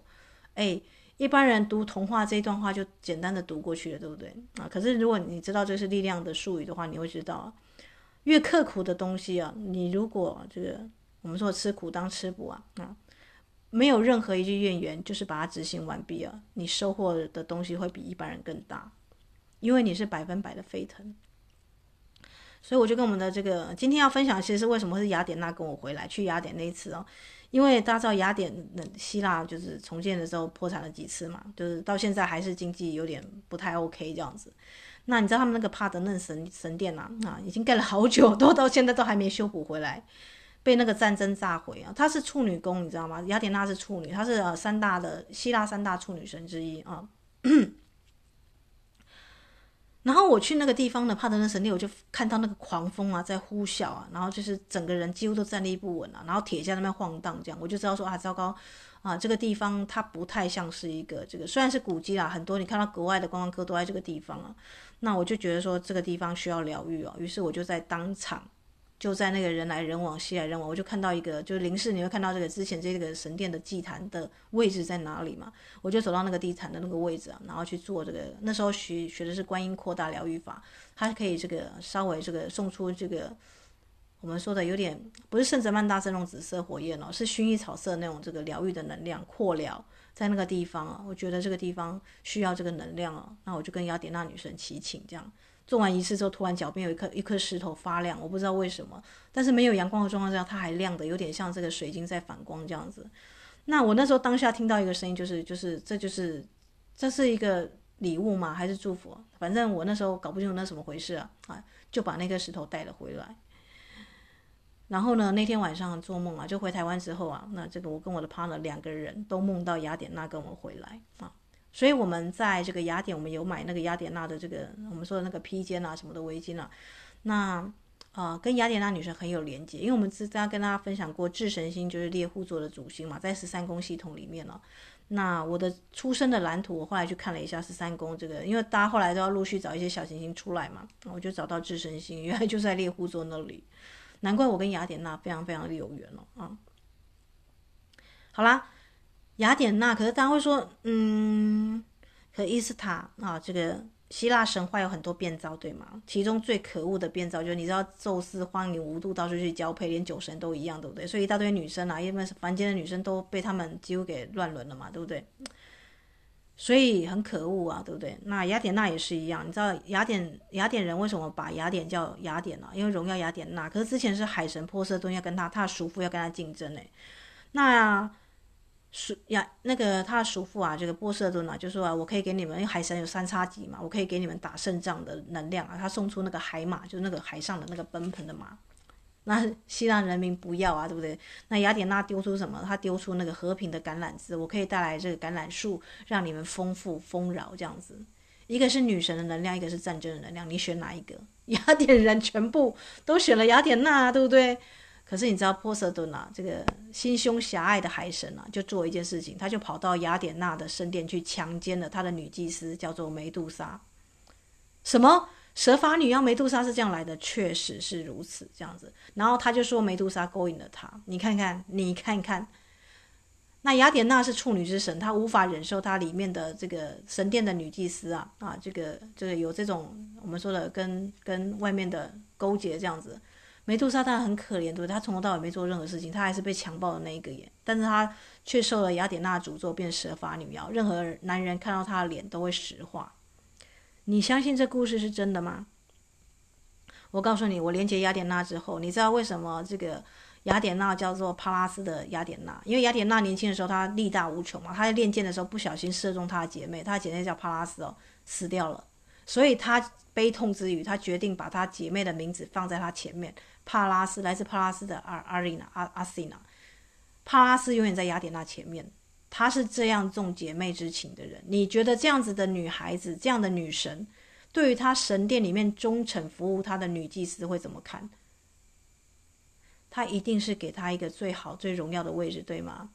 哎，一般人读童话这一段话就简单的读过去了，对不对啊？可是如果你知道这是力量的术语的话，你会知道，越刻苦的东西啊，你如果这个我们说吃苦当吃补啊啊，没有任何一句怨言，就是把它执行完毕了，你收获的东西会比一般人更大，因为你是百分百的沸腾。所以我就跟我们的这个今天要分享，其实是为什么是雅典娜跟我回来去雅典那一次哦，因为大家知道雅典的希腊就是重建的时候破产了几次嘛，就是到现在还是经济有点不太 OK 这样子。那你知道他们那个帕德嫩神神殿啊，啊，已经盖了好久，都到现在都还没修补回来。被那个战争炸毁啊！她是处女宫，你知道吗？雅典娜是处女，她是呃三大的希腊三大处女神之一啊。*coughs* 然后我去那个地方呢帕德嫩神殿，我就看到那个狂风啊在呼啸啊，然后就是整个人几乎都站立不稳啊，然后铁架那边晃荡，这样我就知道说啊，糟糕啊，这个地方它不太像是一个这个，虽然是古迹啦，很多你看到国外的观光客都在这个地方啊，那我就觉得说这个地方需要疗愈哦，于是我就在当场。就在那个人来人往、熙来人往，我就看到一个，就是临时你会看到这个之前这个神殿的祭坛的位置在哪里嘛？我就走到那个祭坛的那个位置啊，然后去做这个。那时候学学的是观音扩大疗愈法，它可以这个稍微这个送出这个我们说的有点不是圣泽曼大圣那种紫色火焰哦，是薰衣草色那种这个疗愈的能量扩疗在那个地方啊。我觉得这个地方需要这个能量哦，那我就跟雅典娜女神祈请这样。做完仪式之后，突然脚边有一颗一颗石头发亮，我不知道为什么，但是没有阳光的状况下，它还亮的有点像这个水晶在反光这样子。那我那时候当下听到一个声音，就是就是这就是这是一个礼物吗？还是祝福？反正我那时候搞不清楚那什么回事啊啊，就把那颗石头带了回来。然后呢，那天晚上做梦啊，就回台湾之后啊，那这个我跟我的 partner 两个人都梦到雅典娜跟我回来啊。所以我们在这个雅典，我们有买那个雅典娜的这个我们说的那个披肩啊，什么的围巾啊，那啊、呃、跟雅典娜女神很有连接，因为我们之前跟大家分享过，智神星就是猎户座的主星嘛，在十三宫系统里面呢、那我的出生的蓝图，我后来去看了一下十三宫这个，因为大家后来都要陆续找一些小行星出来嘛，我就找到智神星，原来就在猎户座那里，难怪我跟雅典娜非常非常的有缘了啊。好啦。雅典娜，可是大家会说，嗯，可伊斯塔啊，这个希腊神话有很多变造，对吗？其中最可恶的变造就是，你知道宙斯荒淫无度，到处去交配，连酒神都一样，对不对？所以一大堆女生啊，因为凡间的女生都被他们几乎给乱伦了嘛，对不对？所以很可恶啊，对不对？那雅典娜也是一样，你知道雅典雅典人为什么把雅典叫雅典呢？因为荣耀雅典娜。可是之前是海神波塞冬要跟他，他的叔父要跟他竞争哎，那。叔呀，那个他的叔父啊，这个波塞顿啊，就说啊，我可以给你们，因为海神有三叉戟嘛，我可以给你们打胜仗的能量啊。他送出那个海马，就是那个海上的那个奔腾的马。那希腊人民不要啊，对不对？那雅典娜丢出什么？他丢出那个和平的橄榄枝，我可以带来这个橄榄树，让你们丰富丰饶这样子。一个是女神的能量，一个是战争的能量，你选哪一个？*laughs* 雅典人全部都选了雅典娜，对不对？可是你知道波塞顿啊，这个心胸狭隘的海神啊，就做一件事情，他就跑到雅典娜的圣殿去强奸了他的女祭司，叫做梅杜莎。什么蛇发女妖梅杜莎是这样来的？确实是如此，这样子。然后他就说梅杜莎勾引了他，你看看，你看看。那雅典娜是处女之神，她无法忍受她里面的这个神殿的女祭司啊啊，这个这个有这种我们说的跟跟外面的勾结这样子。梅杜莎她很可怜，对不对？她从头到尾没做任何事情，她还是被强暴的那一个耶，但是她却受了雅典娜诅咒，变蛇发女妖。任何男人看到她的脸都会石化。你相信这故事是真的吗？我告诉你，我连接雅典娜之后，你知道为什么这个雅典娜叫做帕拉斯的雅典娜？因为雅典娜年轻的时候她力大无穷嘛，她在练剑的时候不小心射中她的姐妹，她的姐妹叫帕拉斯哦，死掉了，所以她悲痛之余，她决定把她姐妹的名字放在她前面。帕拉斯来自帕拉斯的阿阿丽娜阿阿西娜，帕拉斯永远在雅典娜前面。她是这样重姐妹之情的人。你觉得这样子的女孩子，这样的女神，对于她神殿里面忠诚服务她的女祭司会怎么看？她一定是给她一个最好最荣耀的位置，对吗？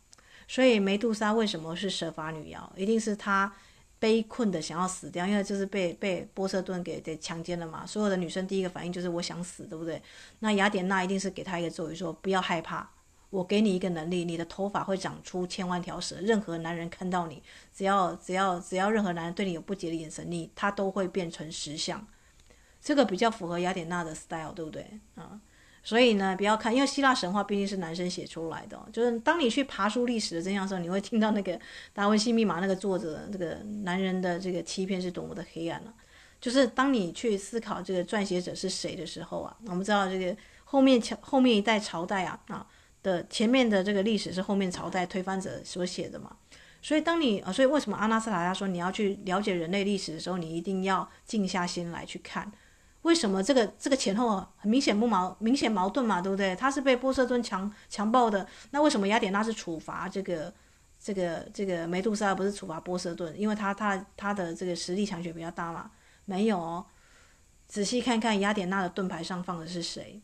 所以梅杜莎为什么是蛇发女妖？一定是她。悲困的想要死掉，因为就是被被波塞顿给给强奸了嘛。所有的女生第一个反应就是我想死，对不对？那雅典娜一定是给她一个咒语，说不要害怕，我给你一个能力，你的头发会长出千万条蛇。任何男人看到你，只要只要只要任何男人对你有不洁的眼神，你他都会变成石像。这个比较符合雅典娜的 style，对不对啊？所以呢，不要看，因为希腊神话毕竟是男生写出来的，就是当你去爬书历史的真相的时候，你会听到那个达文西密码那个作者这个男人的这个欺骗是多么的黑暗了，就是当你去思考这个撰写者是谁的时候啊，我们知道这个后面后面一代朝代啊啊的前面的这个历史是后面朝代推翻者所写的嘛。所以当你啊，所以为什么阿纳斯塔夏说你要去了解人类历史的时候，你一定要静下心来去看。为什么这个这个前后很明显不矛明显矛盾嘛，对不对？他是被波塞顿强强暴的，那为什么雅典娜是处罚这个这个这个梅杜莎，不是处罚波塞顿？因为他他他的这个实力强权比较大嘛？没有哦，仔细看看雅典娜的盾牌上放的是谁？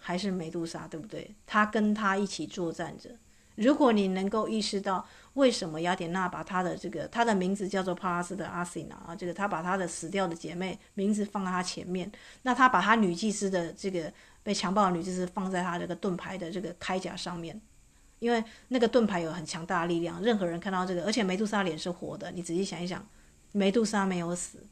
还是梅杜莎，对不对？他跟他一起作战着。如果你能够意识到。为什么雅典娜把她的这个她的名字叫做帕拉斯的阿西娜啊？这个她把她的死掉的姐妹名字放在她前面，那她把她女祭司的这个被强暴的女祭司放在她这个盾牌的这个铠甲上面，因为那个盾牌有很强大的力量，任何人看到这个，而且梅杜莎脸是活的，你仔细想一想，梅杜莎没有死，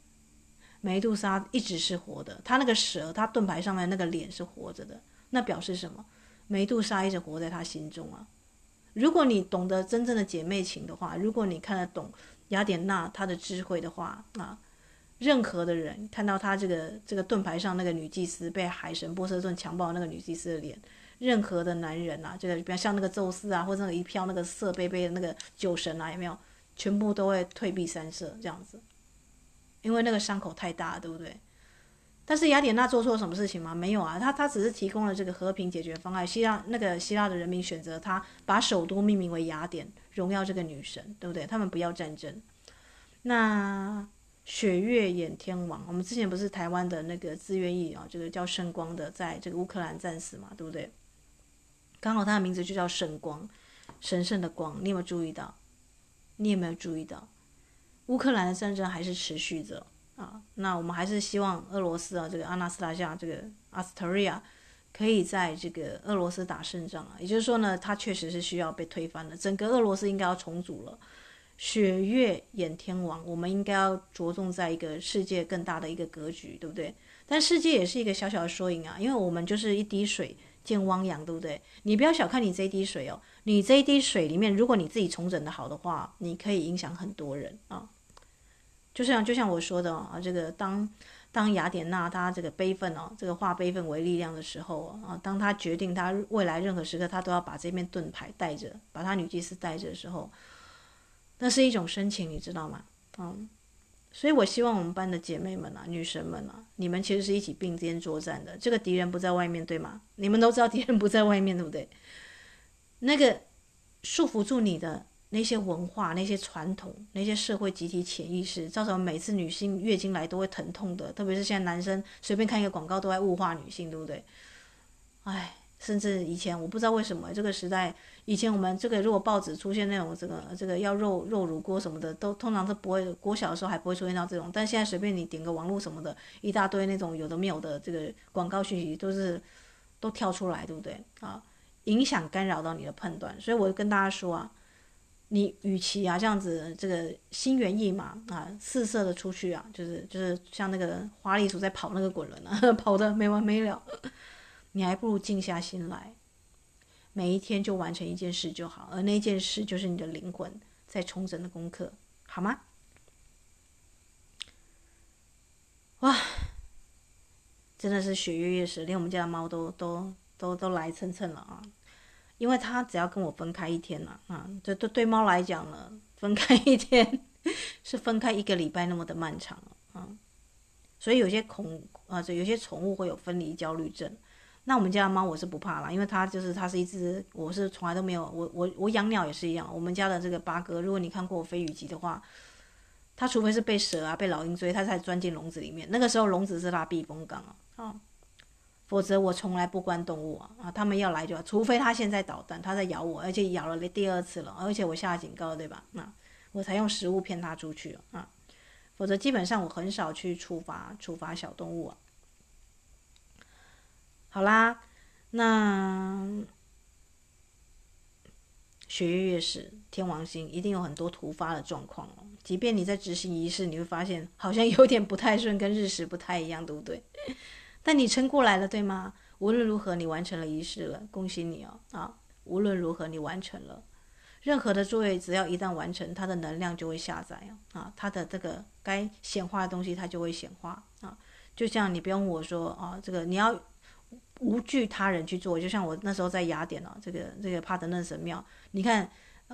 梅杜莎一直是活的，她那个蛇，她盾牌上面那个脸是活着的，那表示什么？梅杜莎一直活在她心中啊。如果你懂得真正的姐妹情的话，如果你看得懂雅典娜她的智慧的话啊，任何的人看到她这个这个盾牌上那个女祭司被海神波塞顿强暴那个女祭司的脸，任何的男人啊，这个比方像那个宙斯啊，或者那个一票那个色杯杯的那个酒神啊，有没有？全部都会退避三舍这样子，因为那个伤口太大，对不对？但是雅典娜做错什么事情吗？没有啊，她她只是提供了这个和平解决方案。希腊那个希腊的人民选择她把首都命名为雅典，荣耀这个女神，对不对？他们不要战争。那雪月掩天王，我们之前不是台湾的那个自愿役啊，这个叫圣光的，在这个乌克兰战死嘛，对不对？刚好他的名字就叫圣光，神圣的光。你有没有注意到？你有没有注意到？乌克兰的战争还是持续着。啊，那我们还是希望俄罗斯啊，这个阿纳斯塔夏，这个阿斯特瑞亚，可以在这个俄罗斯打胜仗啊。也就是说呢，他确实是需要被推翻的，整个俄罗斯应该要重组了。雪月掩天王，我们应该要着重在一个世界更大的一个格局，对不对？但世界也是一个小小的缩影啊，因为我们就是一滴水见汪洋，对不对？你不要小看你这一滴水哦，你这一滴水里面，如果你自己重整的好的话，你可以影响很多人啊。就像就像我说的啊，这个当当雅典娜她这个悲愤哦，这个化悲愤为力量的时候啊，当她决定她未来任何时刻她都要把这面盾牌带着，把她女祭司带着的时候，那是一种深情，你知道吗？嗯，所以我希望我们班的姐妹们啊，女神们啊，你们其实是一起并肩作战的。这个敌人不在外面，对吗？你们都知道敌人不在外面，对不对？那个束缚住你的。那些文化、那些传统、那些社会集体潜意识，造成每次女性月经来都会疼痛的。特别是现在男生随便看一个广告都在物化女性，对不对？哎，甚至以前我不知道为什么这个时代，以前我们这个如果报纸出现那种这个这个要肉肉乳锅什么的，都通常都不会。国小的时候还不会出现到这种，但现在随便你点个网络什么的，一大堆那种有的没有的这个广告讯息都是都跳出来，对不对？啊，影响干扰到你的判断，所以我就跟大家说啊。你与其啊这样子，这个心猿意马啊，四射的出去啊，就是就是像那个花栗鼠在跑那个滚轮啊，*laughs* 跑的没完没了，*laughs* 你还不如静下心来，每一天就完成一件事就好，而那件事就是你的灵魂在重整的功课，好吗？哇，真的是血月月时，连我们家的猫都都都都来蹭蹭了啊！因为它只要跟我分开一天了啊，这对对猫来讲呢，分开一天是分开一个礼拜那么的漫长啊，所以有些恐啊，这有些宠物会有分离焦虑症。那我们家的猫我是不怕啦，因为它就是它是一只，我是从来都没有，我我我养鸟也是一样。我们家的这个八哥，如果你看过我飞鱼集的话，它除非是被蛇啊、被老鹰追，它才钻进笼子里面。那个时候笼子是拉避风港啊，啊。否则我从来不关动物啊啊！他们要来就，除非他现在捣蛋，他在咬我，而且咬了第二次了，而且我下警告，对吧？那我才用食物骗他出去啊！否则基本上我很少去处罚处罚小动物啊。好啦，那血月月时，天王星一定有很多突发的状况哦。即便你在执行仪式，你会发现好像有点不太顺，跟日食不太一样，对不对？但你撑过来了，对吗？无论如何，你完成了仪式了，恭喜你哦啊！无论如何，你完成了。任何的作业，只要一旦完成，它的能量就会下载啊，它的这个该显化的东西，它就会显化啊。就像你不用我说啊，这个你要无惧他人去做。就像我那时候在雅典哦，这个这个帕德嫩神庙，你看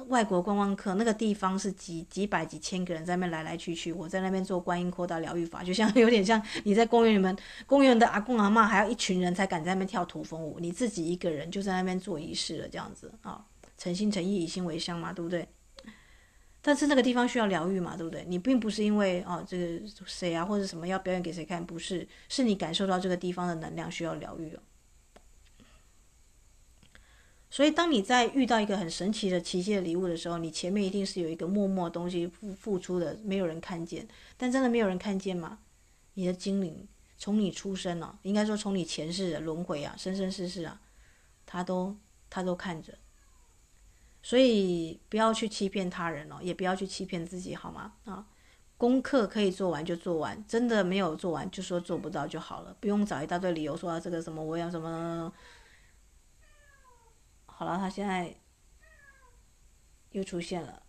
外国观光客那个地方是几几百几千个人在那边来来去去，我在那边做观音扩大疗愈法，就像有点像你在公园里面，公园的阿公阿妈还要一群人才敢在那边跳土风舞，你自己一个人就在那边做仪式了，这样子啊。诚心诚意，以心为香嘛，对不对？但是那个地方需要疗愈嘛，对不对？你并不是因为哦，这个谁啊或者什么要表演给谁看，不是，是你感受到这个地方的能量需要疗愈了。所以，当你在遇到一个很神奇的奇迹的礼物的时候，你前面一定是有一个默默东西付付出的，没有人看见。但真的没有人看见吗？你的精灵从你出生了，应该说从你前世的轮回啊，生生世世啊，他都他都看着。所以不要去欺骗他人哦，也不要去欺骗自己，好吗？啊，功课可以做完就做完，真的没有做完就说做不到就好了，不用找一大堆理由说啊这个什么我要什么。好了，他现在又出现了。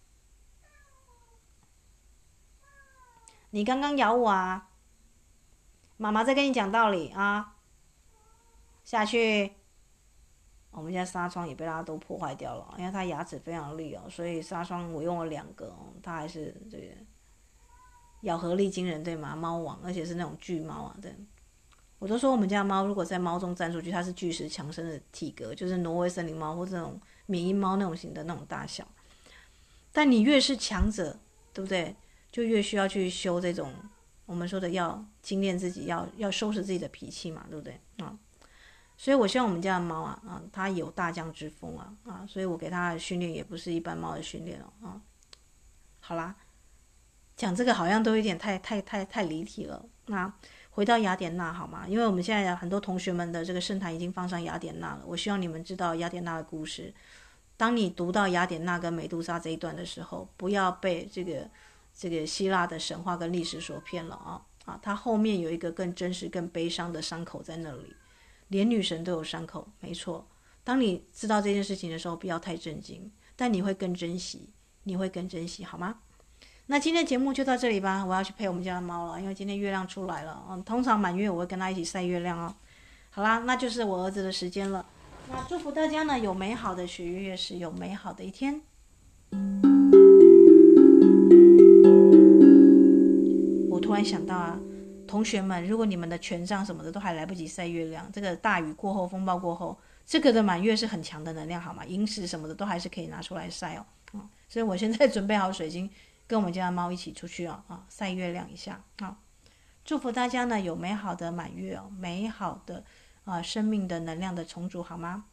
你刚刚咬我啊？妈妈在跟你讲道理啊。下去。我们家纱窗也被它都破坏掉了，因为它牙齿非常利哦，所以纱窗我用了两个哦，它还是这个咬合力惊人，对吗？猫王，而且是那种巨猫啊，对。我都说我们家猫如果在猫中站出去，它是巨石强森的体格，就是挪威森林猫或这种缅因猫那种型的那种大小。但你越是强者，对不对？就越需要去修这种我们说的要精炼自己，要要收拾自己的脾气嘛，对不对？啊。所以，我希望我们家的猫啊，啊，它有大将之风啊，啊，所以我给它的训练也不是一般猫的训练哦，啊，好啦，讲这个好像都有点太太太太离题了。那回到雅典娜好吗？因为我们现在很多同学们的这个圣坛已经放上雅典娜了，我希望你们知道雅典娜的故事。当你读到雅典娜跟美杜莎这一段的时候，不要被这个这个希腊的神话跟历史所骗了啊啊，它后面有一个更真实、更悲伤的伤口在那里。连女神都有伤口，没错。当你知道这件事情的时候，不要太震惊，但你会更珍惜，你会更珍惜，好吗？那今天节目就到这里吧，我要去陪我们家的猫了，因为今天月亮出来了。嗯，通常满月我会跟他一起晒月亮哦。好啦，那就是我儿子的时间了。那祝福大家呢，有美好的许月月时，有美好的一天。我突然想到啊。同学们，如果你们的权杖什么的都还来不及晒月亮，这个大雨过后、风暴过后，这个的满月是很强的能量，好吗？萤石什么的都还是可以拿出来晒哦。嗯，所以我现在准备好水晶，跟我们家的猫一起出去哦，啊，晒月亮一下啊。祝福大家呢有美好的满月哦，美好的啊生命的能量的重组，好吗？